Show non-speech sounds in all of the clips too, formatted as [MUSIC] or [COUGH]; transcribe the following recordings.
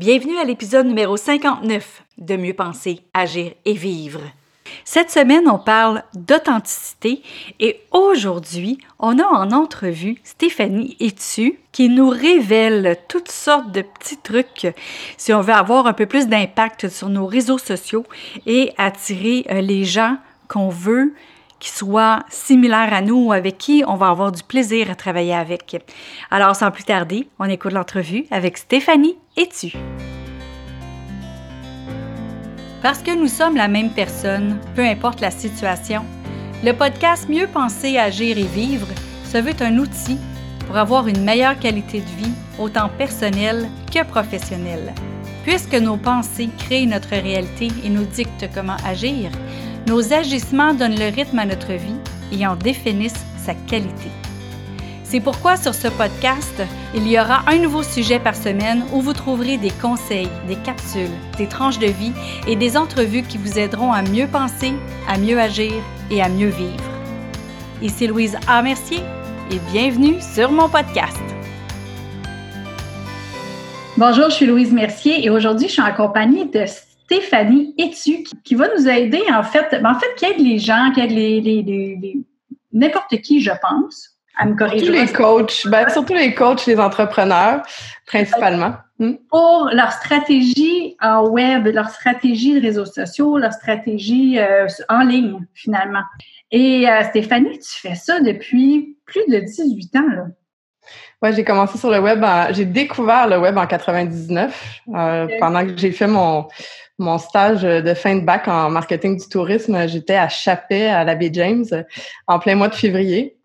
Bienvenue à l'épisode numéro 59 de Mieux penser, agir et vivre. Cette semaine, on parle d'authenticité et aujourd'hui, on a en entrevue Stéphanie Etu qui nous révèle toutes sortes de petits trucs si on veut avoir un peu plus d'impact sur nos réseaux sociaux et attirer euh, les gens qu'on veut qui soient similaires à nous ou avec qui on va avoir du plaisir à travailler avec. Alors, sans plus tarder, on écoute l'entrevue avec Stéphanie Etu. Parce que nous sommes la même personne, peu importe la situation, le podcast Mieux penser, agir et vivre se veut un outil pour avoir une meilleure qualité de vie, autant personnelle que professionnelle. Puisque nos pensées créent notre réalité et nous dictent comment agir, nos agissements donnent le rythme à notre vie et en définissent sa qualité. C'est pourquoi sur ce podcast, il y aura un nouveau sujet par semaine où vous trouverez des conseils, des capsules, des tranches de vie et des entrevues qui vous aideront à mieux penser, à mieux agir et à mieux vivre. Ici Louise A. Mercier et bienvenue sur mon podcast. Bonjour, je suis Louise Mercier et aujourd'hui je suis en compagnie de Stéphanie Etu qui va nous aider en fait, ben, en fait qui aide les gens, qui aide les, les, les n'importe qui, je pense, à me corriger. Surtout les coachs, ben, surtout les coachs, les entrepreneurs, principalement. Hmm? Pour leur stratégie en web, leur stratégie de réseaux sociaux, leur stratégie euh, en ligne, finalement. Et euh, Stéphanie, tu fais ça depuis plus de 18 ans, là. Ouais, j'ai commencé sur le web. J'ai découvert le web en 99 euh, pendant que j'ai fait mon mon stage de fin de bac en marketing du tourisme. J'étais à Chapet à la baie James en plein mois de février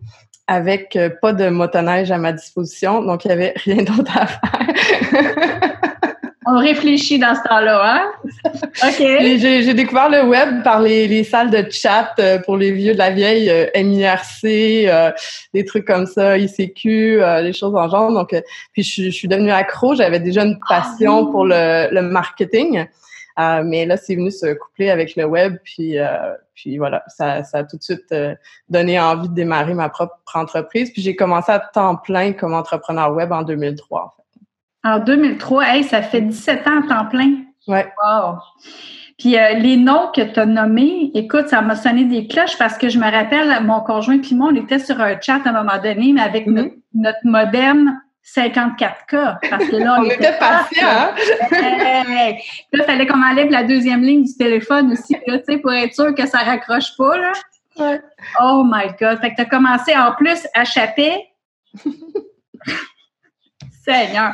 avec euh, pas de motoneige à ma disposition, donc il n'y avait rien [LAUGHS] d'autre à faire. On réfléchit dans ce temps-là, hein? [LAUGHS] OK. J'ai découvert le web par les, les, salles de chat euh, pour les vieux de la vieille, euh, MIRC, euh, des trucs comme ça, ICQ, les choses en genre. Donc, puis je, je, suis devenue accro. J'avais déjà une passion ah pour le, le marketing. Euh, mais là, c'est venu se coupler avec le web, puis, euh, puis voilà, ça, ça a tout de suite euh, donné envie de démarrer ma propre entreprise. Puis j'ai commencé à temps plein comme entrepreneur web en 2003. En, fait. en 2003, hey, ça fait 17 ans à temps plein? Ouais. Wow. Puis les noms que tu as nommés, écoute, ça m'a sonné des cloches parce que je me rappelle, mon conjoint puis moi, on était sur un chat à un moment donné, mais avec mm-hmm. notre, modem 54K. Parce que là, on, était patient. Hein? [LAUGHS] là, il fallait qu'on enlève la deuxième ligne du téléphone aussi, là, pour être sûr que ça raccroche pas. Là. Ouais. Oh my God. Fait que tu as commencé en plus à chaper. [LAUGHS] Seigneur.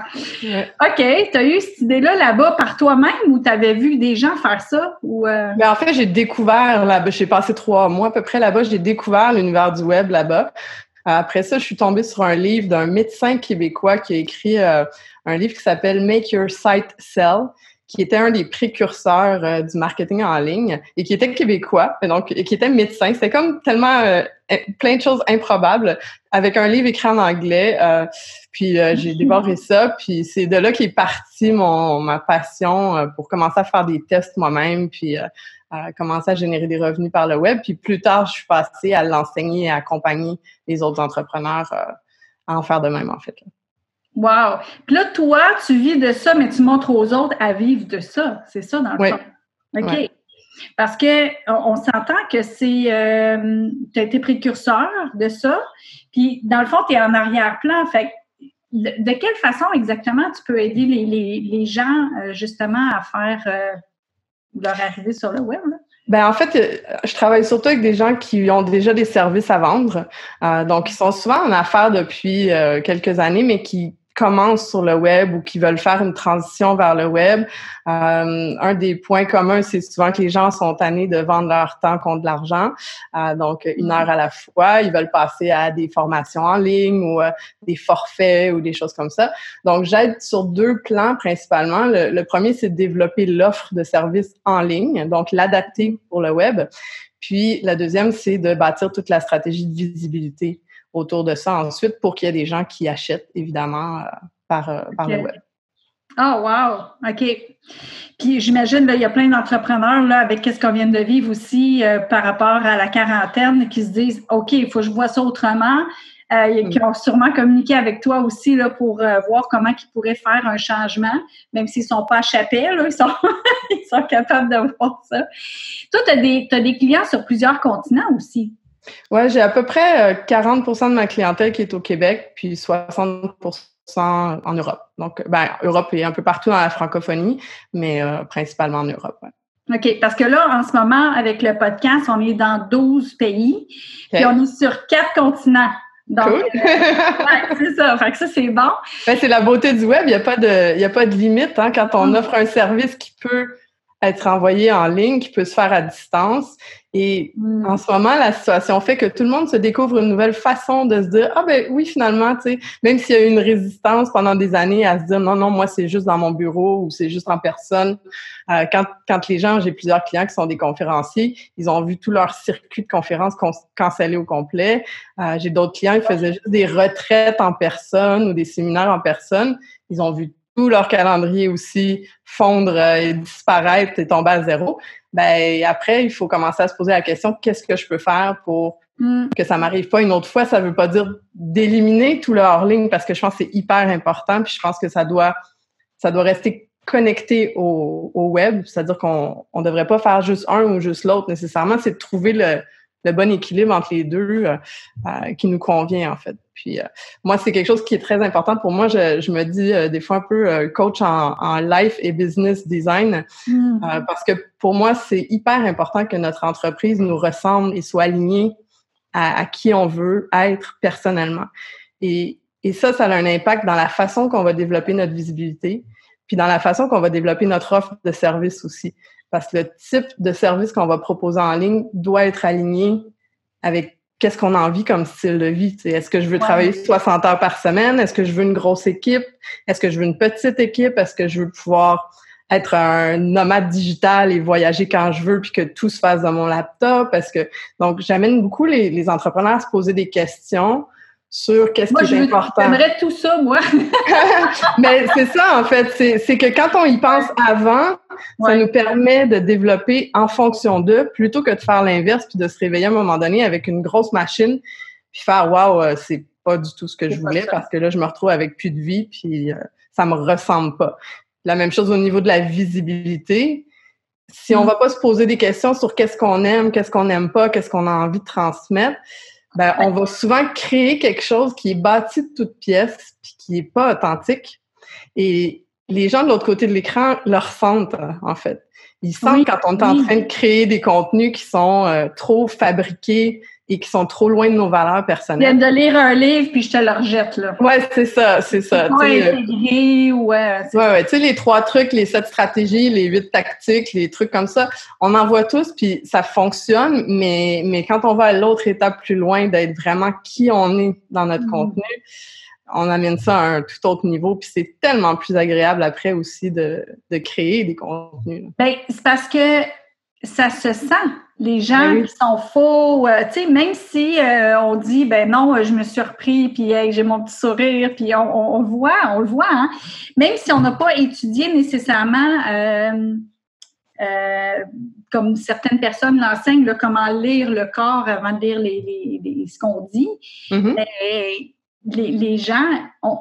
OK. Tu as eu cette idée-là là-bas par toi-même ou tu avais vu des gens faire ça? Ou euh? Ben, en fait, j'ai découvert là-bas. J'ai passé trois mois à peu près là-bas. J'ai découvert l'univers du web là-bas. Après ça, je suis tombée sur un livre d'un médecin québécois qui a écrit euh, un livre qui s'appelle Make Your Site Sell, qui était un des précurseurs euh, du marketing en ligne et qui était québécois, donc et qui était médecin. C'était comme tellement euh, plein de choses improbables avec un livre écrit en anglais. puis j'ai dévoré ça. Puis c'est de là qu'est partie mon ma passion pour commencer à faire des tests moi-même. Puis à commencer à générer des revenus par le web. Puis plus tard, je suis passée à l'enseigner et à accompagner les autres entrepreneurs euh, à en faire de même, en fait. Wow! Puis là, toi, tu vis de ça, mais tu montres aux autres à vivre de ça. C'est ça, dans le fond. OK. Parce que on, s'entend que c'est euh, tu as été précurseur de ça, puis dans le fond, tu es en arrière-plan. Fait de, quelle façon exactement tu peux aider les, les, les gens euh, justement à faire leur sur le web? Ben en fait, euh, je travaille surtout avec des gens qui ont déjà des services à vendre. Euh, donc, ils sont souvent en affaires depuis euh, quelques années, mais qui commencent sur le web ou qui veulent faire une transition vers le web, euh, un des points communs, c'est souvent que les gens sont tannés de vendre leur temps contre de l'argent. Euh, donc, une heure à la fois, ils veulent passer à des formations en ligne ou euh, des forfaits ou des choses comme ça. Donc, j'aide sur deux plans principalement. Le, le premier, c'est de développer l'offre de services en ligne, donc l'adapter pour le web. Puis, la deuxième, c'est de bâtir toute la stratégie de visibilité autour de ça ensuite pour qu'il y ait des gens qui achètent, évidemment, euh, par, euh, par le web. Oh, wow! OK. Puis j'imagine, il y a plein d'entrepreneurs là, avec ce qu'on vient de vivre aussi euh, par rapport à la quarantaine qui se disent OK, il faut que je vois ça autrement. Euh, qui ont sûrement communiqué avec toi aussi là, pour euh, voir comment ils pourraient faire un changement, même s'ils ne sont pas à chapelle, ils, sont, [LAUGHS] ils sont capables de voir ça. Toi, tu as des clients sur plusieurs continents aussi. Oui, j'ai à peu près 40% de ma clientèle qui est au Québec, puis 60% en Europe. Donc, ben, Europe et un peu partout dans la francophonie, mais euh, principalement en Europe. OK, parce que là, en ce moment, avec le podcast, on est dans 12 pays, puis on est sur quatre continents. Donc, cool. Euh, c'est ça. Fait que ça, c'est bon. Ben, c'est la beauté du web. Il n'y a, pas de, a pas de limite. Hein, quand on mm. offre un service qui peut être envoyé en ligne, qui peut se faire à distance. Et hmm. en ce moment, la situation fait que tout le monde se découvre une nouvelle façon de se dire ah ben oui finalement tu sais même s'il y a eu une résistance pendant des années à se dire non non moi c'est juste dans mon bureau ou c'est juste en personne. Euh, quand quand les gens j'ai plusieurs clients qui sont des conférenciers, ils ont vu tout leur circuit de conférences cancellé au complet. Euh, j'ai d'autres clients ils faisaient juste des retraites en personne ou des séminaires en personne. Ils ont vu tout leur calendrier aussi fondre euh, et disparaître et tomber à zéro, ben après, il faut commencer à se poser la question qu'est-ce que je peux faire pour mm. que ça m'arrive pas une autre fois? Ça veut pas dire d'éliminer tout le hors-ligne parce que je pense que c'est hyper important. Puis je pense que ça doit, ça doit rester connecté au, au web. C'est-à-dire qu'on on devrait pas faire juste un ou juste l'autre nécessairement. C'est de trouver le, le bon équilibre entre les deux euh, euh, qui nous convient en fait. Puis euh, moi, c'est quelque chose qui est très important pour moi. Je, je me dis des fois un peu coach en, en, life et business design hmm. parce que pour moi, c'est hyper important que notre entreprise nous ressemble et soit alignée à, à qui on veut être personnellement. Et, et ça, ça a un impact dans la façon qu'on va développer notre visibilité, puis dans la façon qu'on va développer notre offre de service aussi parce que le type de service qu'on va proposer en ligne doit être aligné avec qu'est-ce qu'on a envie comme style de vie. Est-ce que je veux travailler 60 heures par semaine? Est-ce que je veux une grosse équipe? Est-ce que je veux une petite équipe? Est-ce que je veux pouvoir être un nomade digital et voyager quand je veux puis que tout se fasse dans mon laptop? Parce que donc j'amène beaucoup les, les entrepreneurs à se poser des questions sur qu'est-ce qui est important. J'aimerais tout ça, moi. [LAUGHS] Mais c'est ça, en fait. C'est que quand on y pense avant, ça nous permet de développer en fonction d'eux plutôt que de faire l'inverse puis de se réveiller à un moment donné avec une grosse machine puis faire waouh, euh, c'est pas du tout ce que je voulais parce que là, je me retrouve avec plus de vie puis euh, ça me ressemble pas. La même chose au niveau de la visibilité. Si on mm. va pas se poser des questions sur qu'est-ce qu'on aime, qu'est-ce qu'on n'aime pas, qu'est-ce qu'on a envie de transmettre, ben, on va souvent créer quelque chose qui est bâti de toutes pièces puis qui est pas authentique. Et les gens de l'autre côté de l'écran le ressentent, en fait. Ils sentent quand on est en train de créer des contenus qui sont euh, trop fabriqués et qui sont trop loin de nos valeurs personnelles. Viens de lire un livre puis je te le rejette là. Ouais, c'est ça, c'est ça. Ouais, intégré, ouais. Ouais, ouais. Tu sais les trois trucs, les sept stratégies, les huit tactiques, les trucs comme ça, on en voit tous puis ça fonctionne, mais mais quand on va à l'autre étape plus loin d'être vraiment qui on est dans notre mm. contenu, on amène ça à un tout autre niveau, puis c'est tellement plus agréable après aussi de, de créer des contenus. Ben, c'est parce que ça se sent. Les gens ben qui sont faux, euh, tu sais, même si euh, on dit, ben non, je me suis repris, puis j'ai mon petit sourire, puis on, on, voit, on le voit, hein? même si on n'a pas étudié nécessairement, euh, comme certaines personnes l'enseignent, comment lire le corps avant de lire les, les, ce qu'on dit, mm-hmm. ben, les, les, gens ont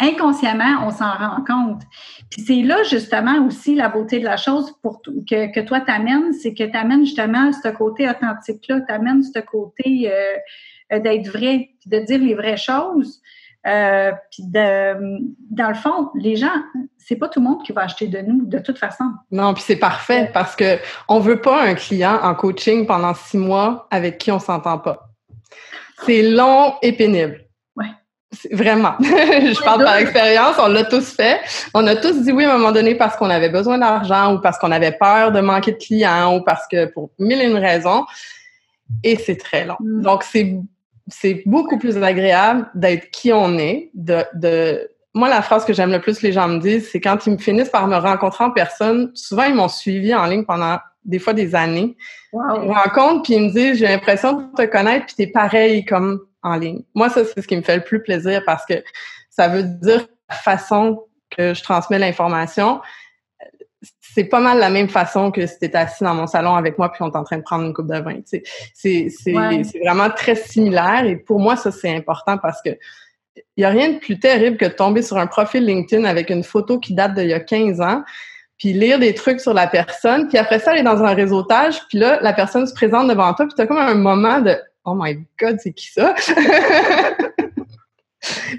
inconsciemment, on s'en rend compte. Puis c'est là justement aussi la beauté de la chose pour que, que toi t'amènes, c'est que tu amènes justement ce côté authentique-là, tu amènes ce côté euh, d'être vrai, de dire les vraies choses. Euh, puis de, dans le fond, les gens, c'est pas tout le monde qui va acheter de nous, de toute façon. Non, puis c'est parfait parce que on veut pas un client en coaching pendant six mois avec qui on s'entend pas. C'est long et pénible. Vraiment. [LAUGHS] je parle par expérience, on l'a tous fait. On a tous dit oui à un moment donné parce qu'on avait besoin d'argent ou parce qu'on avait peur de manquer de clients ou parce que pour mille et une raisons. Et c'est très long. Mm. Donc, c'est, c'est beaucoup plus agréable d'être qui on est, de, de, moi, la phrase que j'aime le plus les gens me disent, c'est quand ils me finissent par me rencontrer en personne, souvent ils m'ont suivi en ligne pendant des fois des années. Wow. Ils me rencontrent puis ils me disent, j'ai l'impression de te connaître puis t'es pareil comme en ligne. Moi, ça, c'est ce qui me fait le plus plaisir parce que ça veut dire la façon que je transmets l'information, c'est pas mal la même façon que si tu assis dans mon salon avec moi puis on est en train de prendre une coupe de vin. C'est vraiment très similaire et pour moi, ça, c'est important parce que il n'y a rien de plus terrible que de tomber sur un profil LinkedIn avec une photo qui date d'il y a 15 ans, puis lire des trucs sur la personne, puis après ça, aller dans un réseautage, puis là, la personne se présente devant toi, puis tu as comme un moment de « Oh my God, c'est qui ça? [LAUGHS] »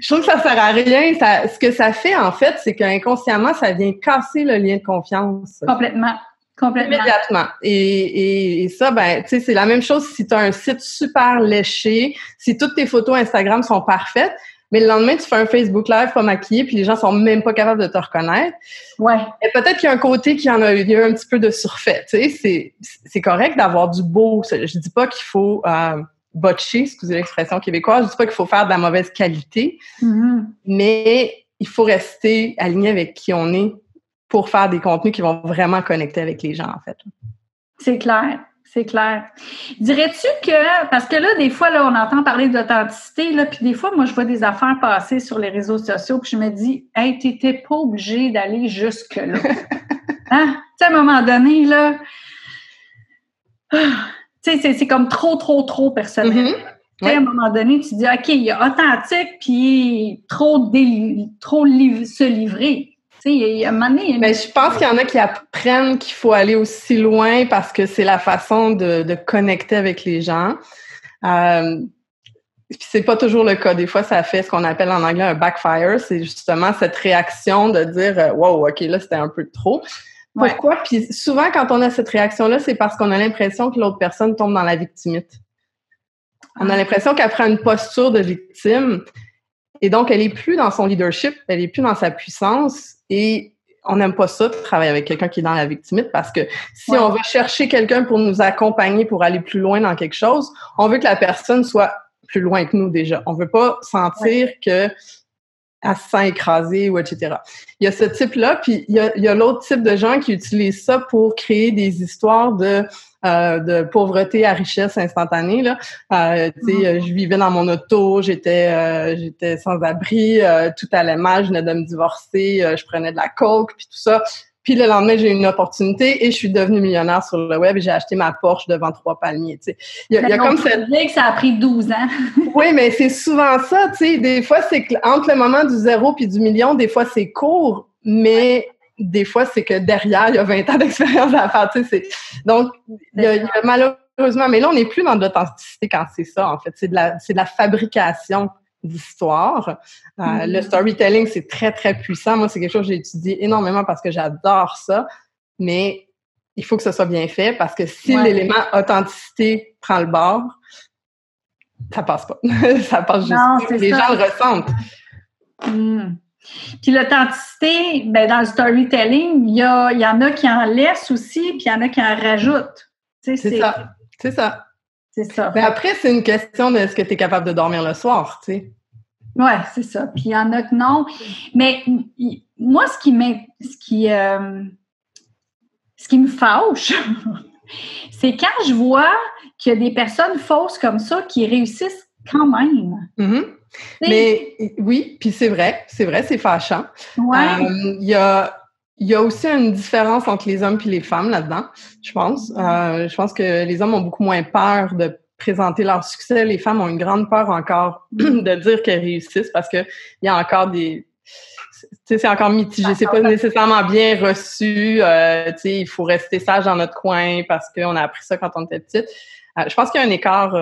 Je trouve que ça sert à rien. ce que ça fait, en fait, c'est qu'inconsciemment, ça vient casser le lien de confiance. Complètement. Complètement. Immédiatement. Et, et, ça, ben, tu sais, c'est la même chose si tu as un site super léché, si toutes tes photos Instagram sont parfaites, mais le lendemain, tu fais un Facebook Live pas maquillé, puis les gens sont même pas capables de te reconnaître. Ouais. Et peut-être qu'il y a un côté qui en a eu, un petit peu de surfait. Tu sais, c'est correct d'avoir du beau. Je dis pas qu'il faut euh, botcher, excusez l'expression québécoise. Je dis pas qu'il faut faire de la mauvaise qualité, mm-hmm. mais il faut rester aligné avec qui on est pour faire des contenus qui vont vraiment connecter avec les gens, en fait. C'est clair. C'est clair. Dirais-tu que, parce que là, des fois, là, on entend parler d'authenticité, là, puis des fois, moi, je vois des affaires passer sur les réseaux sociaux, puis je me dis, hey, t'étais pas obligé d'aller jusque-là. [LAUGHS] hein? Tu sais, à un moment donné, là, tu sais, c'est comme trop, trop, trop personnel. Mm-hmm. À un moment donné, tu dis, OK, il y a authentique, puis trop, trop se livrer. Mais je pense qu'il y en a qui apprennent qu'il faut aller aussi loin parce que c'est la façon de, connecter avec les gens. Euh, puis c'est pas toujours le cas. Des fois, ça fait ce qu'on appelle en anglais un backfire. C'est justement cette réaction de dire euh, Wow, OK, là, c'était un peu trop. Pourquoi? Puis souvent, quand on a cette réaction-là, c'est parce qu'on a l'impression que l'autre personne tombe dans la victimite. On a ah. l'impression qu'elle prend une posture de victime. Et donc, elle est plus dans son leadership, elle est plus dans sa puissance. Et on n'aime pas ça, de travailler avec quelqu'un qui est dans la victimite, parce que si on veut chercher quelqu'un pour nous accompagner, pour aller plus loin dans quelque chose, on veut que la personne soit plus loin que nous déjà. On veut pas sentir que elle se sent écrasée ou etc. Il y a ce type-là, puis il y a, a l'autre type de gens qui utilisent ça pour créer des histoires de euh, de pauvreté à richesse instantanée. Là. Euh, mm-hmm. Je vivais dans mon auto, j'étais euh, j'étais sans abri, euh, tout allait mal, je venais de me divorcer, je prenais de la coke, puis tout ça. Puis le lendemain, j'ai eu une opportunité et je suis devenue millionnaire sur le web et j'ai acheté ma Porsche devant trois palmiers. Tu sais. Il y a, il y a comme cette... que ça a pris 12 ans. [LAUGHS] oui, mais c'est souvent ça. Tu sais. Des fois, c'est entre le moment du zéro puis du million, des fois, c'est court, mais des fois, c'est que derrière, il y a 20 ans d'expérience à faire. Tu sais, donc, il y, a, malheureusement, mais là, on n'est plus dans l'authenticité quand c'est ça, en fait. C'est de la, de la fabrication d'histoire. Euh, mm-hmm. Le storytelling, c'est très, très puissant. Moi, c'est quelque chose que j'ai étudié énormément parce que j'adore ça. Mais il faut que ce soit bien fait parce que si l'élément authenticité prend le bord, ça passe pas. [LAUGHS] ça passe juste. Les gens le ressentent. Mm. Puis l'authenticité, ben dans le storytelling, il y, y en a qui en laissent aussi, puis il y en a qui en rajoutent. C'est ça. C'est ça. C'est ça. Mais après, c'est une question de est-ce que tu es capable de dormir le soir, tu sais. Oui, c'est ça. Puis il y en a que non. Mais moi, ce qui, ce qui, euh, ce qui me fâche, [LAUGHS] c'est quand je vois qu'il y a des personnes fausses comme ça qui réussissent quand même. Mm-hmm. Mais oui, puis c'est vrai, c'est vrai, c'est fâchant. Euh, il y a il y a aussi une différence entre les hommes et les femmes là-dedans, je pense. Euh, je pense que les hommes ont beaucoup moins peur de présenter leur succès. Les femmes ont une grande peur encore [CLEARS THROAT] de dire qu'elles réussissent parce qu'il y a encore des... Tu sais, c'est encore mitigé. C'est pas nécessairement bien reçu. Euh, tu sais, il faut rester sage dans notre coin parce qu'on a appris ça quand on était petite. je pense qu'il y a un écart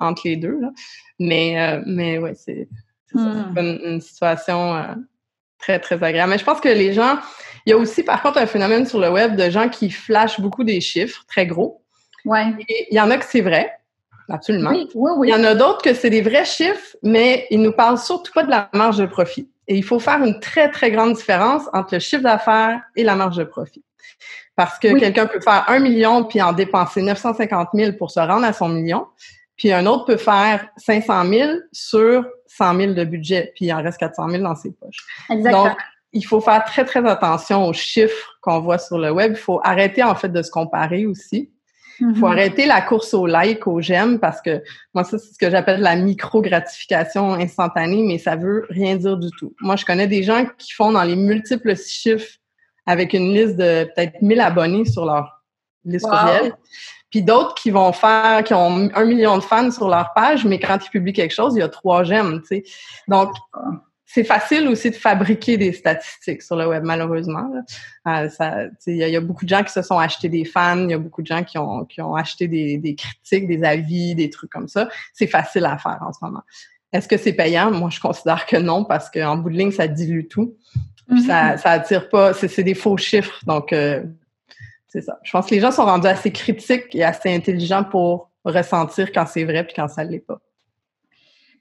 entre les deux. Là. Mais, euh, mais ouais, c'est hmm. une, situation euh, très, très agréable. Mais je pense que les gens, il y a aussi par contre un phénomène sur le web de gens qui flashent beaucoup des chiffres très gros. Ouais. il y en a que c'est vrai. Absolument. Oui, oui, oui. Il y en a d'autres que c'est des vrais chiffres, mais ils nous parlent surtout pas de la marge de profit. Et il faut faire une très, très grande différence entre le chiffre d'affaires et la marge de profit. Parce que quelqu'un peut faire un million puis en dépenser 950 000 pour se rendre à son million. Puis un autre peut faire 500 000 sur 100 000 de budget, puis il en reste 400 000 dans ses poches. Exactement. Donc, il faut faire très, très attention aux chiffres qu'on voit sur le web. Il faut arrêter, en fait, de se comparer aussi. Il faut mm-hmm. arrêter la course au like, au j'aime, parce que moi, ça, c'est ce que j'appelle la micro-gratification instantanée, mais ça veut rien dire du tout. Moi, je connais des gens qui font dans les multiples chiffres avec une liste de peut-être 1000 abonnés sur leur liste courriel. Puis d'autres qui vont faire, qui ont un million de fans sur leur page, mais quand ils publient quelque chose, il y a trois j'aime, tu sais. Donc, c'est facile aussi de fabriquer des statistiques sur le web, malheureusement. Euh, il y, a beaucoup de gens qui se sont achetés des fans, il y a beaucoup de gens qui ont, qui ont acheté des, des critiques, des avis, des trucs comme ça. C'est facile à faire en ce moment. Est-ce que c'est payant? Moi, je considère que non, parce qu'en bout de ligne, ça dilue tout. Puis ça, mm-hmm. ça attire pas, c'est des faux chiffres. Donc, euh, c'est ça. Je pense que les gens sont rendus assez critiques et assez intelligents pour ressentir quand c'est vrai puis quand ça l'est pas.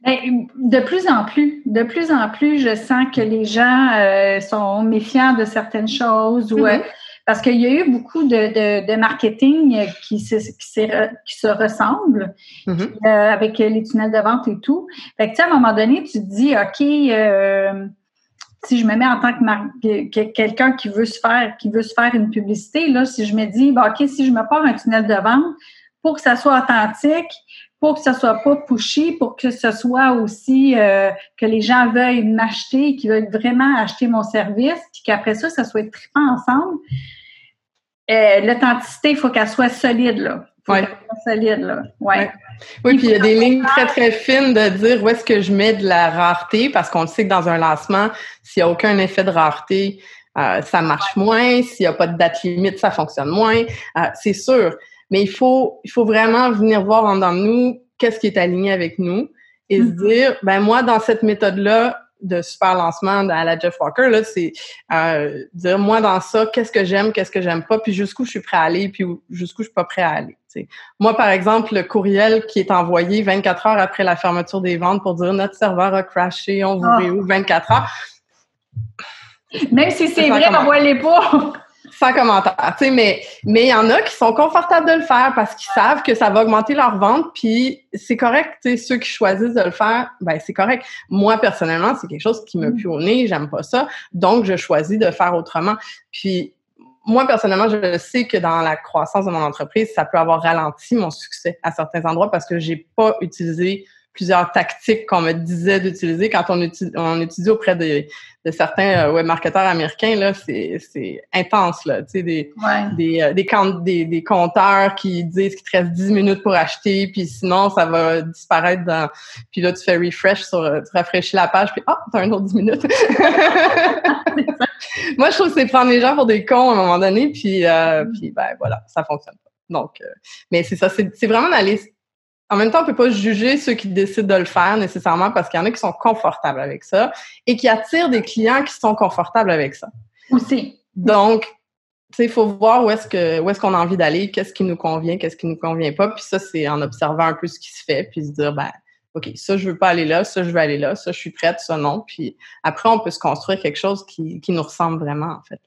Ben, de plus en plus, de plus en plus, je sens que les gens euh, sont méfiants de certaines choses ou euh, mm-hmm. parce qu'il y a eu beaucoup de, de, marketing qui se, qui, se ressemblent mm-hmm. euh, avec les tunnels de vente et tout. Fait que, à un moment donné, tu te dis, OK, si je me mets en tant que, quelqu'un qui veut se faire qui veut se faire une publicité, là, si je me dis, OK, si je me pars un tunnel de vente, pour que ça soit authentique, pour que ça soit pas pushy, pour que ce soit aussi euh, que les gens veuillent m'acheter, qu'ils veulent vraiment acheter mon service, puis qu'après ça, ça soit trippant ensemble. Euh, L'authenticité, il faut qu'elle soit solide, là. Ouais. solide, là. Ouais. Oui, puis il y a des lignes très, très fines de dire où est-ce que je mets de la rareté, parce qu'on sait que dans un lancement, s'il n'y a aucun effet de rareté, euh, ça marche moins. S'il n'y a pas de date limite, ça fonctionne moins. Euh, c'est sûr. Mais il faut, il faut vraiment venir voir en dedans de nous qu'est-ce qui est aligné avec nous et se mm-hmm. dire, ben moi, dans cette méthode-là de super lancement à la Jeff Walker, là, c'est euh, dire, moi, dans ça, qu'est-ce que j'aime, qu'est-ce que j'aime pas, puis jusqu'où je suis prêt à aller, puis jusqu'où je suis pas prêt à aller. Moi, par exemple, le courriel qui est envoyé 24 heures après la fermeture des ventes pour dire notre serveur a crashé, on vous ah. réouvre 24 heures. Même si c'est vrai, envoyez-les pas sans commentaire. mais mais il y en a qui sont confortables de le faire parce qu'ils savent que ça va augmenter leur vente, puis c'est correct. ceux qui choisissent de le faire, ben c'est correct. Moi personnellement, c'est quelque chose qui me mm. pue au nez, j'aime pas ça, donc je choisis de faire autrement. Puis moi personnellement, je sais que dans la croissance de mon entreprise, ça peut avoir ralenti mon succès à certains endroits parce que j'ai pas utilisé plusieurs tactiques qu'on me disait d'utiliser quand on étudie, on étudie auprès de, de certains euh, webmarketeurs américains là c'est intense là. Tu sais des des, euh, des, des, des, compteurs qui disent qu'il te reste 10 minutes pour acheter puis sinon ça va disparaître dans puis là tu fais refresh sur euh, tu rafraîchis la page puis ah t'as un autre 10 minutes. [LAUGHS] Moi je trouve que c'est prendre les gens pour des cons à un moment donné puis euh, puis ben voilà ça fonctionne pas. Donc mais c'est ça c'est vraiment d'aller en même temps, on peut pas juger ceux qui décident de le faire nécessairement parce qu'il y en a qui sont confortables avec ça et qui attirent des clients qui sont confortables avec ça. Aussi. Donc, tu sais, il faut voir où est-ce que où est-ce qu'on a envie d'aller, qu'est-ce qui nous convient, qu'est-ce qui nous convient pas. Puis ça, c'est en observant un peu ce qui se fait, puis se dire ben OK, ça, je veux pas aller là, ça, je veux aller là, ça, je suis prête, ça, non. Puis après, on peut se construire quelque chose qui, qui nous ressemble vraiment, en fait.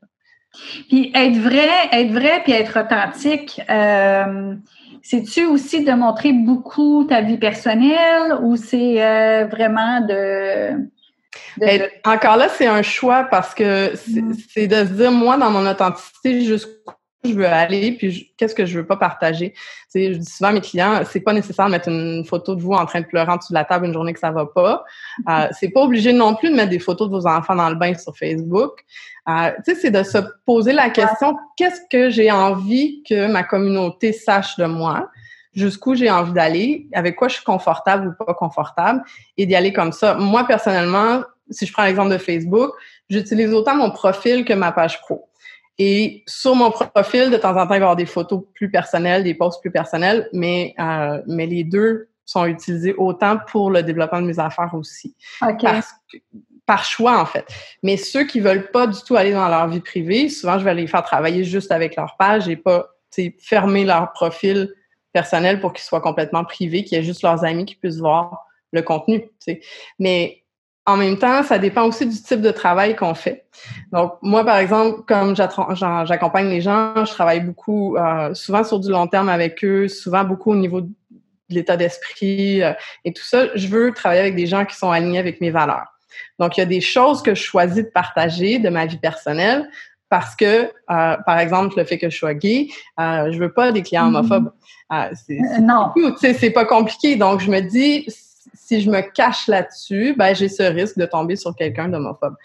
Puis être vrai, être vrai, puis être authentique. Euh, c'est-tu aussi de montrer beaucoup ta vie personnelle ou c'est euh, vraiment de, encore là, c'est un choix parce que mm. c'est de se dire, moi, dans mon authenticité, jusqu'où je veux aller, puis qu'est-ce que je veux pas partager? Je dis souvent à mes clients, c'est pas nécessaire de mettre une photo de vous en train de pleurer en dessous de la table une journée que ça va pas. Euh, c'est pas obligé non plus de mettre des photos de vos enfants dans le bain sur Facebook. Euh, c'est de se poser la question, qu'est-ce que j'ai envie que ma communauté sache de moi? jusqu'où j'ai envie d'aller, avec quoi je suis confortable ou pas confortable, et d'y aller comme ça. Moi, personnellement, si je prends l'exemple de Facebook, j'utilise autant mon profil que ma page pro. Et sur mon profil, de temps en temps, il va y avoir des photos plus personnelles, des posts plus personnels, mais, euh, mais les deux sont utilisés autant pour le développement de mes affaires aussi. par choix, en fait. Mais ceux qui veulent pas du tout aller dans leur vie privée, souvent, je vais les faire travailler juste avec leur page et pas fermer leur profil personnel pour qu'ils soient complètement privés, qu'il y ait juste leurs amis qui puissent voir le contenu. Mais en même temps, ça dépend aussi du type de travail qu'on fait. Donc, moi, par exemple, comme j'accompagne les gens, je travaille beaucoup, euh, souvent sur du long terme avec eux, souvent beaucoup au niveau de l'état d'esprit euh, et tout ça. Je veux travailler avec des gens qui sont alignés avec mes valeurs. Donc, il y a des choses que je choisis de partager de ma vie personnelle parce que, euh, par exemple, le fait que je sois gay, je veux pas des clients homophobes. Euh, c'est, non. C'est pas compliqué. Donc, je me dis, si je me cache là-dessus, ben, j'ai ce risque de tomber sur quelqu'un d'homophobe.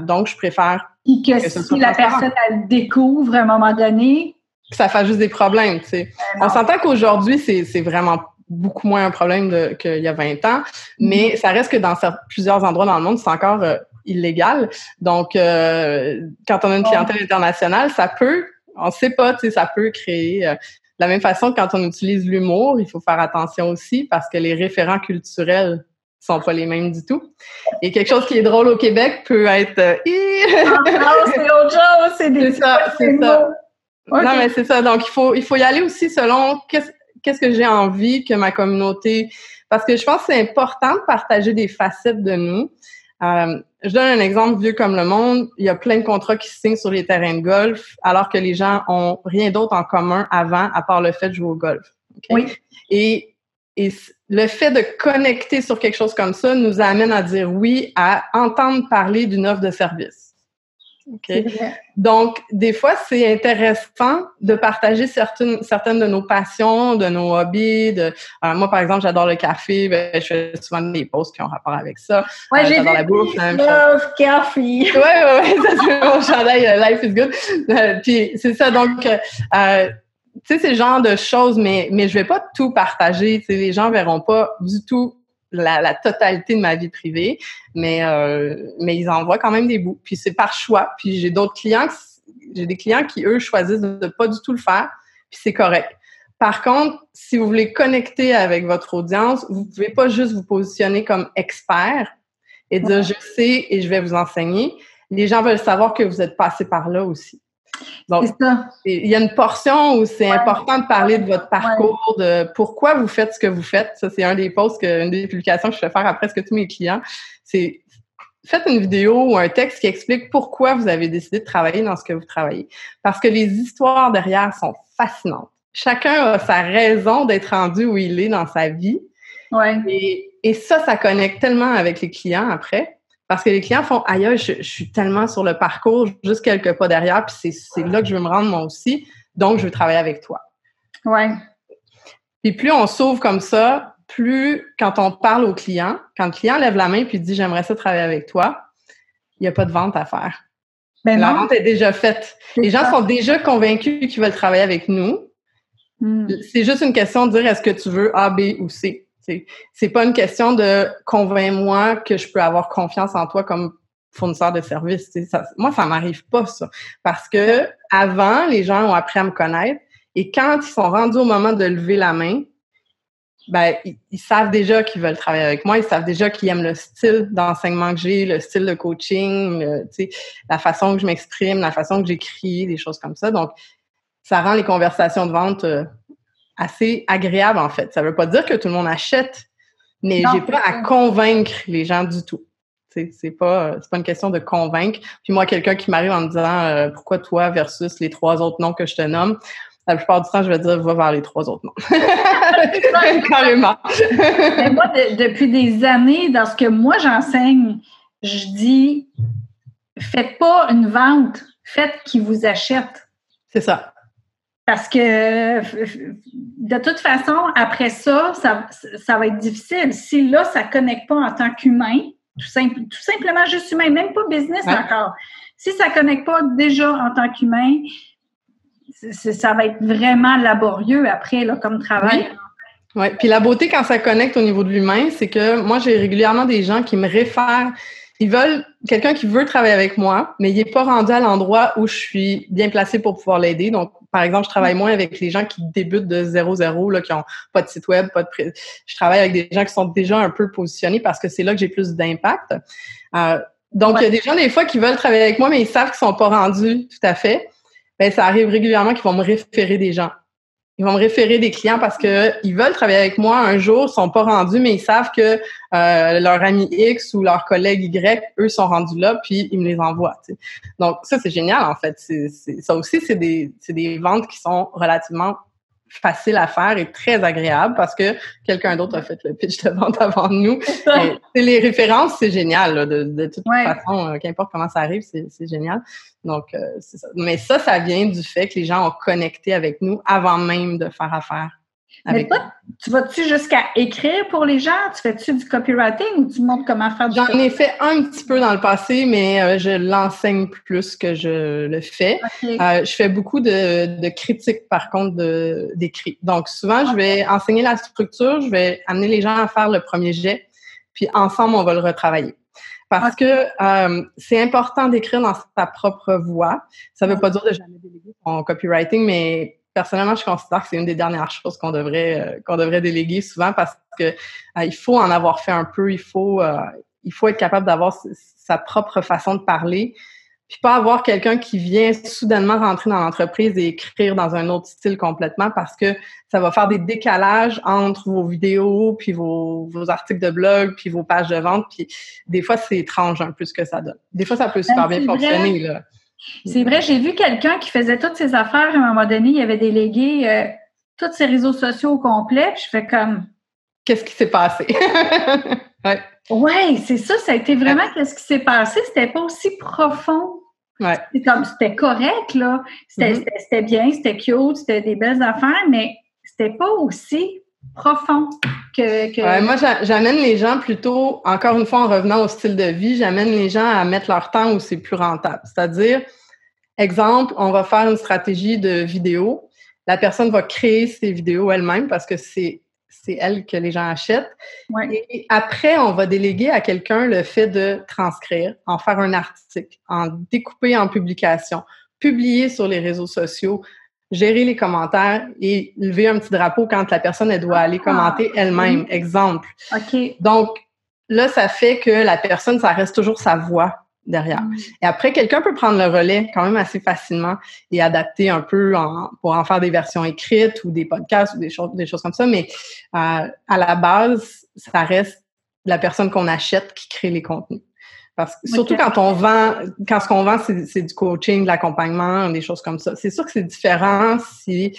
donc, je préfère que, si la personne, elle découvre à un moment donné, ça fait juste des problèmes, tu sais. On s'entend qu'aujourd'hui, c'est vraiment beaucoup moins un problème qu'il y a 20 ans, mais mm-hmm. ça reste que dans plusieurs endroits dans le monde, c'est encore euh, illégal. Donc, euh, quand on a une clientèle internationale, ça peut, on sait pas, tu sais, ça peut créer... Euh, la même façon, quand on utilise l'humour, il faut faire attention aussi parce que les référents culturels sont pas les mêmes du tout. Et quelque chose qui est drôle au Québec peut être... Ah, c'est autre chose, c'est des... ça, c'est ça. Non, mais c'est ça. Donc, il faut, il faut y aller aussi selon qu'est-ce que j'ai envie que ma communauté. Parce que je pense que c'est important de partager des facettes de nous. Euh, je donne un exemple vieux comme le monde. Il y a plein de contrats qui se signent sur les terrains de golf, alors que les gens ont rien d'autre en commun avant, à part le fait de jouer au golf. Oui. Et, et le fait de connecter sur quelque chose comme ça nous amène à dire oui, à entendre parler d'une offre de service. OK. Donc, des fois, c'est intéressant de partager certaines, certaines de nos passions, de nos hobbies. De, euh, moi, par exemple, j'adore le café. Ben, je fais souvent des posts qui ont rapport avec ça. Ouais, euh, j'adore la bouffe. Love coffee. Oui, oui, oui. [LAUGHS] Ça, c'est mon chandail euh, Life is good. puis, c'est ça. Donc, tu sais, c'est le genre de choses, mais, mais je vais pas tout partager. Tu les gens verront pas du tout la, totalité de ma vie privée, mais euh, mais ils envoient quand même des bouts. Puis c'est par choix. Puis j'ai d'autres clients, j'ai des clients qui eux choisissent de ne pas du tout le faire, puis c'est correct. Par contre, si vous voulez connecter avec votre audience, vous pouvez pas juste vous positionner comme expert et dire je sais et je vais vous enseigner. Les gens veulent savoir que vous êtes passé par là aussi. Donc, il y a une portion où c'est important de parler de votre parcours, de pourquoi vous faites ce que vous faites. Ça, c'est un des posts, que, une des publications que je fais faire à presque tous mes clients. C'est faites une vidéo ou un texte qui explique pourquoi vous avez décidé de travailler dans ce que vous travaillez. Parce que les histoires derrière sont fascinantes. Chacun a sa raison d'être rendu où il est dans sa vie. Ouais. Et, et ça, ça connecte tellement avec les clients après. Parce que les clients font aïe, je, je, suis tellement sur le parcours, juste quelques pas derrière, puis c'est là que je veux me rendre moi aussi, donc je veux travailler avec toi. Ouais. Puis plus on s'ouvre comme ça, plus quand on parle au client, quand le client lève la main puis dit j'aimerais ça travailler avec toi, il n'y a pas de vente à faire. Ben la vente est déjà faite. Les gens sont déjà convaincus qu'ils veulent travailler avec nous. Hmm. C'est juste une question de dire est-ce que tu veux A, B ou C? C'est pas une question de convainc-moi que je peux avoir confiance en toi comme fournisseur de services. Moi, ça m'arrive pas ça. Parce que avant, les gens ont appris à me connaître et quand ils sont rendus au moment de lever la main, ben, ils, savent déjà qu'ils veulent travailler avec moi, ils savent déjà qu'ils aiment le style d'enseignement que j'ai, le style de coaching, la façon que je m'exprime, la façon que j'écris, des choses comme ça. Donc, ça rend les conversations de vente euh, assez agréable, en fait. Ça veut pas dire que tout le monde achète, mais j'ai pas à convaincre les gens du tout. C'est pas, pas une question de convaincre. Puis moi, quelqu'un qui m'arrive en me disant euh, pourquoi toi versus les trois autres noms que je te nomme, la plupart du temps, je vais dire va vers les trois autres noms. [LAUGHS] Carrément. Mais moi, depuis des années, dans ce que moi j'enseigne, je dis faites pas une vente, faites qui vous achète. C'est ça. Parce que de toute façon, après ça, ça, va être difficile. Si là, ça ne connecte pas en tant qu'humain, tout, simplement juste humain, même pas business encore. Si ça ne connecte pas déjà en tant qu'humain, ça va être vraiment laborieux après, là, comme travail. Oui. Puis la beauté quand ça connecte au niveau de l'humain, c'est que moi, j'ai régulièrement des gens qui me réfèrent ils veulent quelqu'un qui veut travailler avec moi, mais il n'est pas rendu à l'endroit où je suis bien placée pour pouvoir l'aider. Donc, par exemple, je travaille moins avec les gens qui débutent de 0-0, qui n'ont pas de site web, pas de... Je travaille avec des gens qui sont déjà un peu positionnés parce que c'est là que j'ai plus d'impact. Euh, donc, il y a des gens, des fois, qui veulent travailler avec moi, mais ils savent qu'ils sont pas rendus tout à fait. Ben, ça arrive régulièrement qu'ils vont me référer des gens. Ils vont me référer des clients parce que ils veulent travailler avec moi un jour, sont pas rendus, mais ils savent que euh, leur ami X ou leur collègue Y, eux sont rendus là, puis ils me les envoient. Donc ça c'est génial en fait. Ça aussi c'est des, c'est des ventes qui sont relativement facile à faire et très agréable parce que quelqu'un d'autre a fait le pitch de vente avant nous. les références, c'est génial. de, toute façon, euh, qu'importe comment ça arrive, c'est génial. Donc, euh, c'est ça. Mais ça, ça vient du fait que les gens ont connecté avec nous avant même de faire affaire. Mais toi, tu vas-tu jusqu'à écrire pour les gens? Tu fais-tu du copywriting ou tu montres comment faire du J'en ai fait un petit peu dans le passé, mais euh, je l'enseigne plus que je le fais. Euh, je fais beaucoup de, de critiques, par contre, d'écrit. Donc, souvent, je vais enseigner la structure, je vais amener les gens à faire le premier jet, puis ensemble, on va le retravailler. Parce que euh, c'est important d'écrire dans sa propre voix. Ça ne veut pas dire de jamais déléguer son copywriting, mais personnellement, je considère que c'est une des dernières choses qu'on devrait euh, qu'on devrait déléguer souvent parce que euh, il faut en avoir fait un peu, il faut euh, il faut être capable d'avoir sa propre façon de parler, puis pas avoir quelqu'un qui vient soudainement rentrer dans l'entreprise et écrire dans un autre style complètement parce que ça va faire des décalages entre vos vidéos, puis vos, vos articles de blog, puis vos pages de vente, puis des fois c'est étrange un peu ce que ça donne. Des fois ça peut super ben, bien fonctionner là. C'est vrai, j'ai vu quelqu'un qui faisait toutes ses affaires à un moment donné, il avait délégué euh, tous ses réseaux sociaux au complet, puis je fais comme. Qu'est-ce qui s'est passé? [LAUGHS] ouais, ouais c'est ça, ça a été vraiment qu'est-ce qui s'est passé. C'était pas aussi profond. Ouais. C'était correct, là. Mm-hmm. C'était bien, c'était cute, c'était des belles affaires, mais c'était pas aussi profond que. que... moi, j'amène les gens plutôt, encore une fois, en revenant au style de vie, j'amène les gens à mettre leur temps où c'est plus rentable. C'est-à-dire, exemple, on va faire une stratégie de vidéo. La personne va créer ses vidéos elle-même parce que c'est c'est elle que les gens achètent. Et après, on va déléguer à quelqu'un le fait de transcrire, en faire un article, en découper en publication, publier sur les réseaux sociaux, gérer les commentaires et lever un petit drapeau quand la personne elle doit aller commenter ah, elle-même. Exemple. OK. Donc là, ça fait que la personne, ça reste toujours sa voix derrière. Mm. Et après, quelqu'un peut prendre le relais quand même assez facilement et adapter un peu pour en faire des versions écrites ou des podcasts ou des choses, des choses comme ça. Mais euh, à la base, ça reste la personne qu'on achète qui crée les contenus. Parce que, surtout quand on vend, quand ce qu'on vend, c'est du coaching, de l'accompagnement, des choses comme ça. C'est sûr que c'est différent si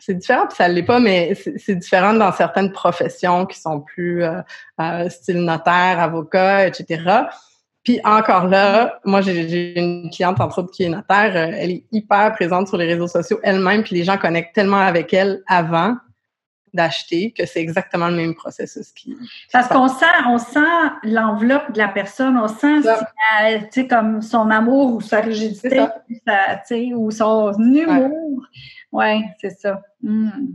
c'est différent, puis ça l'est pas, mais c'est différent dans certaines professions qui sont plus euh, euh, style notaire, avocat, etc. Puis encore là, moi j'ai une cliente entre autres qui est notaire, euh, elle est hyper présente sur les réseaux sociaux elle-même, puis les gens connectent tellement avec elle avant d'acheter, que c'est exactement le même processus qui. Parce qu'on sent, on sent l'enveloppe de la personne, on sent sais, comme son amour ou sa rigidité, ou son humour. Ouais, c'est ça. Hmm.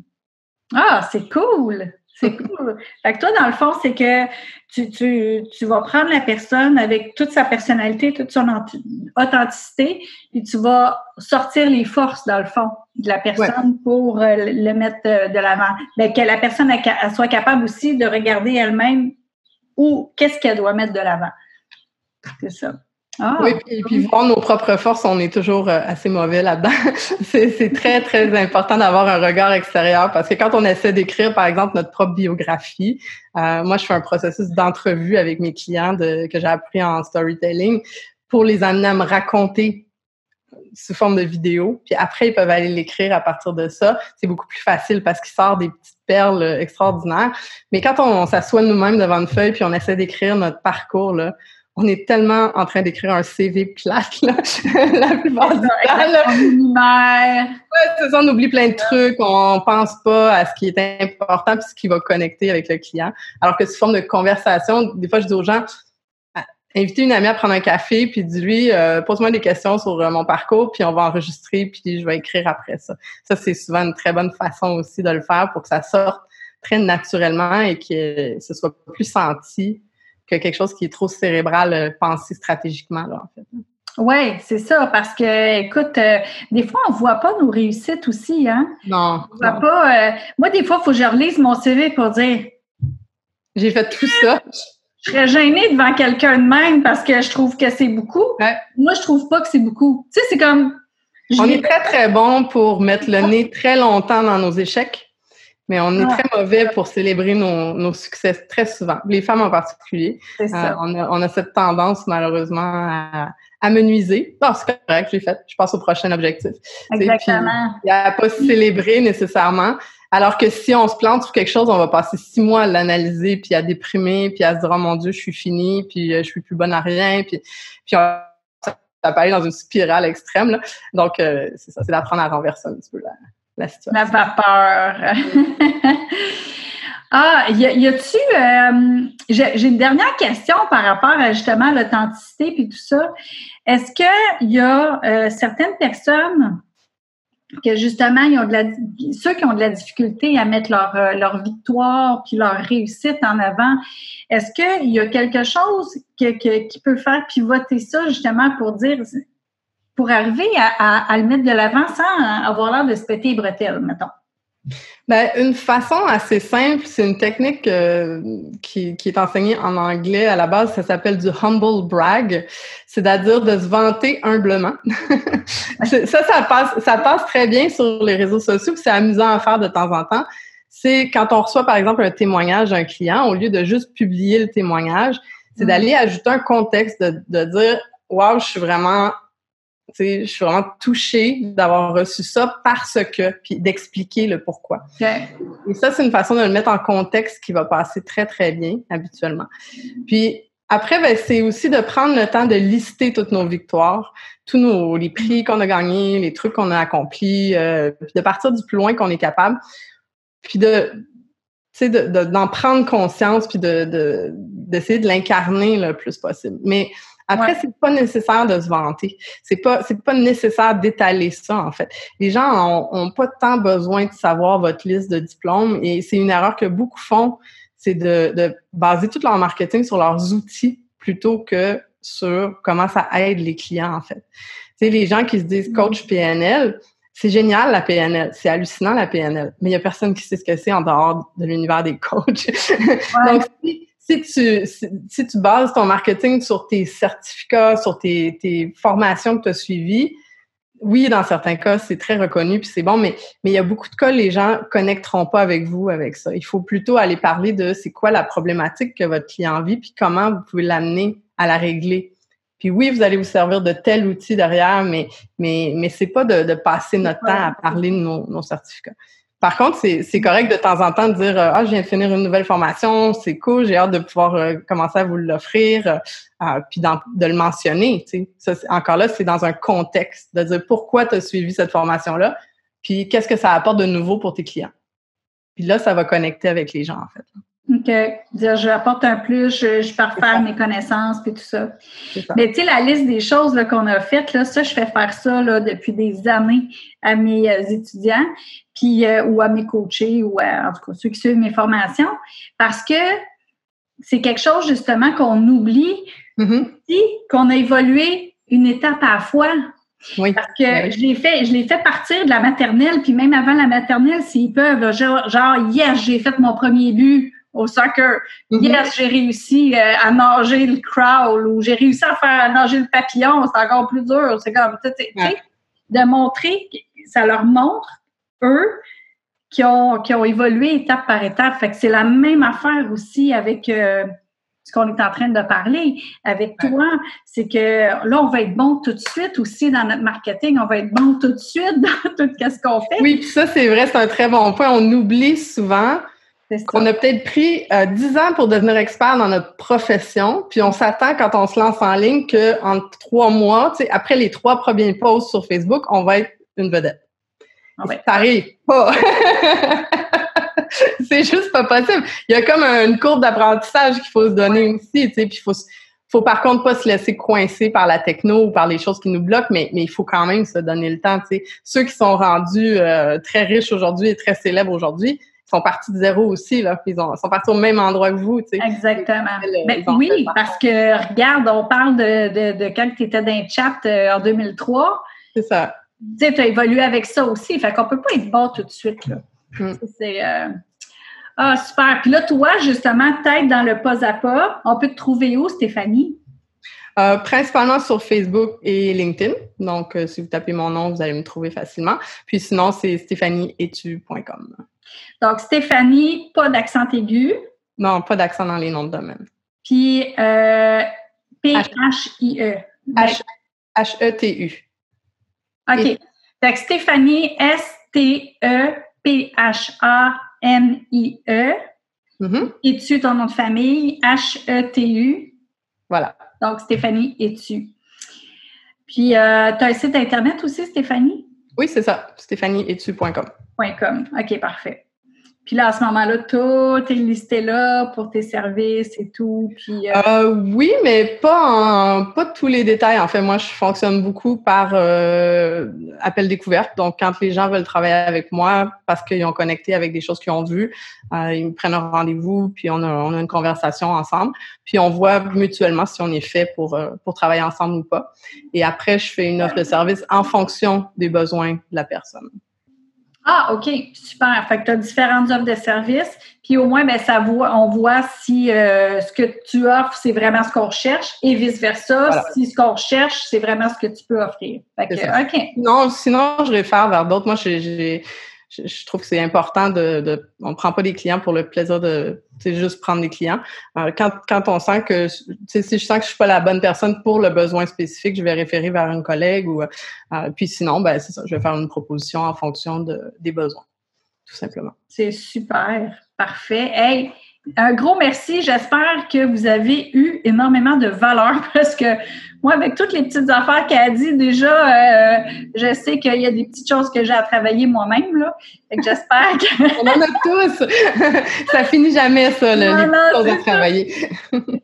Ah, c'est cool! C'est cool. Fait que toi, dans le fond, c'est que tu, tu, tu, vas prendre la personne avec toute sa personnalité, toute son authenticité, puis tu vas sortir les forces, dans le fond, de la personne pour euh, le mettre euh, de l'avant. Mais que la personne soit capable aussi de regarder elle-même où, qu'est-ce qu'elle doit mettre de l'avant. C'est ça. Ah, oui, puis, puis, voir nos propres forces, on est toujours euh, assez mauvais là-dedans. [LAUGHS] c'est très, très important d'avoir un regard extérieur parce que quand on essaie d'écrire, par exemple, notre propre biographie, euh, moi, je fais un processus d'entrevue avec mes clients de, que j'ai appris en storytelling pour les amener à me raconter sous forme de vidéo. Puis après, ils peuvent aller l'écrire à partir de ça. C'est beaucoup plus facile parce qu'il sort des petites perles extraordinaires. Mais quand on, on s'assoit nous-mêmes devant une feuille puis on essaie d'écrire notre parcours, là, on est tellement en train d'écrire un CV plate, là, [LAUGHS] la plupart du temps. Ouais, on oublie plein de trucs, on pense pas à ce qui est important puis ce qui va connecter avec le client. Alors que sous forme de conversation, des fois, je dis aux gens, ah, invitez une amie à prendre un café, puis dis-lui, euh, pose-moi des questions sur euh, mon parcours, puis on va enregistrer, puis je vais écrire après ça. Ça, c'est souvent une très bonne façon aussi de le faire pour que ça sorte très naturellement et que ce soit plus senti que quelque chose qui est trop cérébral euh, pensé stratégiquement, là, en fait. Oui, c'est ça, parce que, écoute, euh, des fois, on ne voit pas nos réussites aussi, hein? Non. On voit pas. Euh, moi, des fois, il faut que je relise mon CV pour dire. J'ai fait tout ça. Je serais gênée devant quelqu'un de même parce que je trouve que c'est beaucoup. Moi, je trouve pas que c'est beaucoup. Tu sais, c'est comme. On est très, très bon pour mettre le nez très longtemps dans nos échecs Mais on est très mauvais pour célébrer nos, succès très souvent, les femmes en particulier. Euh, on, a, on, a, cette tendance malheureusement à, à me nuiser. Non, c'est correct, j'ai fait. Je passe au prochain objectif. Exactement. Il n'y a pas célébrer nécessairement. Alors que si on se plante sur quelque chose, on va passer six mois à l'analyser, puis à déprimer, puis à se dire oh mon Dieu, je suis finie, puis euh, je suis plus bonne à rien, puis puis on, ça peut aller dans une spirale extrême. Là. Donc euh, c'est ça, c'est d'apprendre à renverser un petit peu la, la vapeur. [LAUGHS] Ah, y, a-tu. Euh, j'ai une dernière question par rapport à justement l'authenticité puis tout ça. Est-ce qu'il y a euh, certaines personnes que justement, ils ont de la, ceux qui ont de la difficulté à mettre leur, euh, leur victoire puis leur réussite en avant, est-ce qu'il y a quelque chose que, qui peut faire pivoter ça justement pour dire, pour arriver à, à le mettre de l'avant sans avoir l'air de se péter les bretelles, mettons? Ben, une façon assez simple, c'est une technique euh, qui, qui, est enseignée en anglais à la base, ça s'appelle du humble brag, c'est-à-dire de se vanter humblement. [LAUGHS] ça, ça passe, ça passe très bien sur les réseaux sociaux, c'est amusant à faire de temps en temps. C'est quand on reçoit par exemple un témoignage d'un client, au lieu de juste publier le témoignage, c'est mm. d'aller ajouter un contexte, de, de dire Wow, je suis vraiment je suis vraiment touchée d'avoir reçu ça parce que, puis d'expliquer le pourquoi. Et ça, c'est une façon de le mettre en contexte qui va passer très, très bien habituellement. Puis après, ben, c'est aussi de prendre le temps de lister toutes nos victoires, tous nos les prix qu'on a gagnés, les trucs qu'on a accomplis, euh, puis de partir du plus loin qu'on est capable, puis de d'en de, prendre conscience puis de d'essayer de, l'incarner le plus possible. Mais après, c'est pas nécessaire de se vanter. C'est pas, c'est pas nécessaire d'étaler ça, en fait. Les gens ont, pas tant besoin de savoir votre liste de diplômes et c'est une erreur que beaucoup font, c'est de, de baser tout leur marketing sur leurs outils plutôt que sur comment ça aide les clients, en fait. Tu sais, les gens qui se disent coach PNL, c'est génial la PNL, c'est hallucinant la PNL, mais il y a personne qui sait ce que c'est en dehors de l'univers des coachs. [LAUGHS] Donc, si tu, si, tu bases ton marketing sur tes certificats, sur tes, formations que tu as suivies, oui, dans certains cas, c'est très reconnu puis c'est bon, mais, mais il y a beaucoup de cas, les gens connecteront pas avec vous avec ça. Il faut plutôt aller parler de c'est quoi la problématique que votre client vit puis comment vous pouvez l'amener à la régler. Puis oui, vous allez vous servir de tel outil derrière, mais mais mais c'est pas de, passer notre temps à parler de nos certificats. Par contre, c'est correct de temps en temps de dire euh, Ah, je viens de finir une nouvelle formation, c'est cool, j'ai hâte de pouvoir euh, commencer à vous l'offrir, euh, puis de le mentionner. Ça, encore là, c'est dans un contexte, de dire pourquoi tu as suivi cette formation-là, puis qu'est-ce que ça apporte de nouveau pour tes clients. Puis là, ça va connecter avec les gens, en fait. OK. Dire, je apporte un plus, je, je parfaire mes connaissances, puis tout ça. Mais tu sais, la liste des choses qu'on a faites, là, ça, je fais faire ça là, depuis des années à mes étudiants puis euh, ou à mes coachés ou à, en tout cas ceux qui suivent mes formations parce que c'est quelque chose justement qu'on oublie mm qu'on a évolué une étape à la fois. Oui. Parce que je l'ai fait, je l'ai fait partir de la maternelle, puis même avant la maternelle, s'ils peuvent, genre, genre yes, j'ai fait mon premier but au soccer. Mm-hmm. Yes, j'ai réussi euh, à nager le crawl ou j'ai réussi à faire nager le papillon, c'est encore plus dur. C'est comme, tu sais, de montrer, ça leur montre eux qui ont, qui ont évolué étape par étape. Fait que c'est la même affaire aussi avec euh, ce qu'on est en train de parler avec toi. C'est que là, on va être bon tout de suite aussi dans notre marketing. On va être bon tout de suite [LAUGHS] dans tout ce qu'on fait. Oui, puis ça, c'est vrai, c'est un très bon point. On oublie souvent qu'on a peut-être pris euh, dix ans pour devenir expert dans notre profession, puis on s'attend quand on se lance en ligne qu'en trois mois, après les trois premiers posts sur Facebook, on va être une vedette. Ah ça arrive pas. [LAUGHS] c'est juste pas possible. Il y a comme une courbe d'apprentissage qu'il faut se donner aussi, tu sais, puis il faut, faut par contre pas se laisser coincer par la techno ou par les choses qui nous bloquent, mais, mais il faut quand même se donner le temps, tu sais. Ceux qui sont rendus euh, très riches aujourd'hui et très célèbres aujourd'hui, sont partis de zéro aussi, là. Ils, sont partis au même endroit que vous, tu sais. Exactement. Mais oui, parce que, regarde, on parle de, de, quand tu étais dans le chat euh, en 2003. C'est ça tu as évolué avec ça aussi. Fait qu'on peut pas être bon tout de suite. Là. Mm. C'est. Euh, ah, super. Puis là, toi, justement, peut-être dans le pas à pas, on peut te trouver où, Stéphanie? Euh, principalement sur Facebook et LinkedIn. Donc, euh, si vous tapez mon nom, vous allez me trouver facilement. Puis sinon, c'est stéphanieetu.com. Donc, Stéphanie, pas d'accent aigu. Non, pas d'accent dans les noms de domaine. Puis, euh, P-H-I-E. H-E-T-U. OK. Donc, Stéphanie, S-T-E-P-H-A-N-I-E. Mm-hmm. Et-tu ton nom de famille? H-E-T-U. Voilà. Donc, Stéphanie es-tu? Puis, euh, tu as un site Internet aussi, Stéphanie? Oui, c'est ça. stéphanieetu.com. .com. OK, parfait. Puis là, à ce moment-là, tout est listé là pour tes services et tout. Puis, euh, euh, oui, mais pas en, pas tous les détails. En fait, moi, je fonctionne beaucoup par euh, appel découverte. Donc, quand les gens veulent travailler avec moi parce qu'ils ont connecté avec des choses qu'ils ont vues, ils me prennent un rendez-vous, puis on a, on a une conversation ensemble. Puis on voit mutuellement si on est fait pour, pour travailler ensemble ou pas. Et après, je fais une offre de service en fonction des besoins de la personne. Ah, OK, super. Fait que tu as différentes offres de services, puis au moins, ben, ça voit, on voit si euh, ce que tu offres, c'est vraiment ce qu'on recherche, et vice-versa, si ce qu'on recherche, c'est vraiment ce que tu peux offrir. Fait que, OK. Non, sinon, je réfère vers d'autres. Moi, j'ai je, trouve que c'est important de, de on prend pas des clients pour le plaisir de juste prendre des clients. Euh, quand, quand on sent que si je sens que je suis pas la bonne personne pour le besoin spécifique, je vais référer vers un collègue ou euh, puis sinon ben c'est ça, je vais faire une proposition en fonction de, des besoins, tout simplement. C'est super, parfait. Hey, un gros merci. J'espère que vous avez eu énormément de valeur [LAUGHS] parce que moi, avec toutes les petites affaires qu'elle a dit, déjà, euh, je sais qu'il y a des petites choses que j'ai à travailler moi-même. Là. j'espère que. [LAUGHS] On en a tous! [LAUGHS] ça finit jamais, ça, les choses à travailler.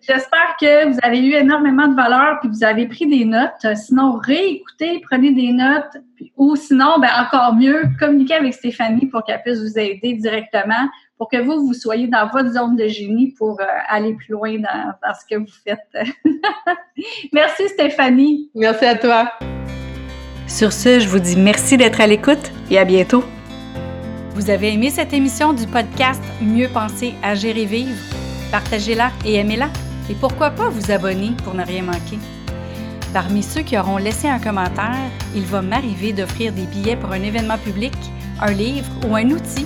j'espère que vous avez eu énormément de valeur puis vous avez pris des notes. Sinon, réécoutez, prenez des notes. ou sinon, ben, encore mieux, communiquez avec Stéphanie pour qu'elle puisse vous aider directement pour que vous, vous soyez dans votre zone de génie pour euh, aller plus loin dans, dans, ce que vous faites. [LAUGHS] merci Stéphanie. Merci à toi. Sur ce, je vous dis merci d'être à l'écoute et à bientôt. Vous avez aimé cette émission du podcast Mieux penser, agir et vivre? Partagez-la et aimez-la. Et pourquoi pas vous abonner pour ne rien manquer? Parmi ceux qui auront laissé un commentaire, il va m'arriver d'offrir des billets pour un événement public, un livre ou un outil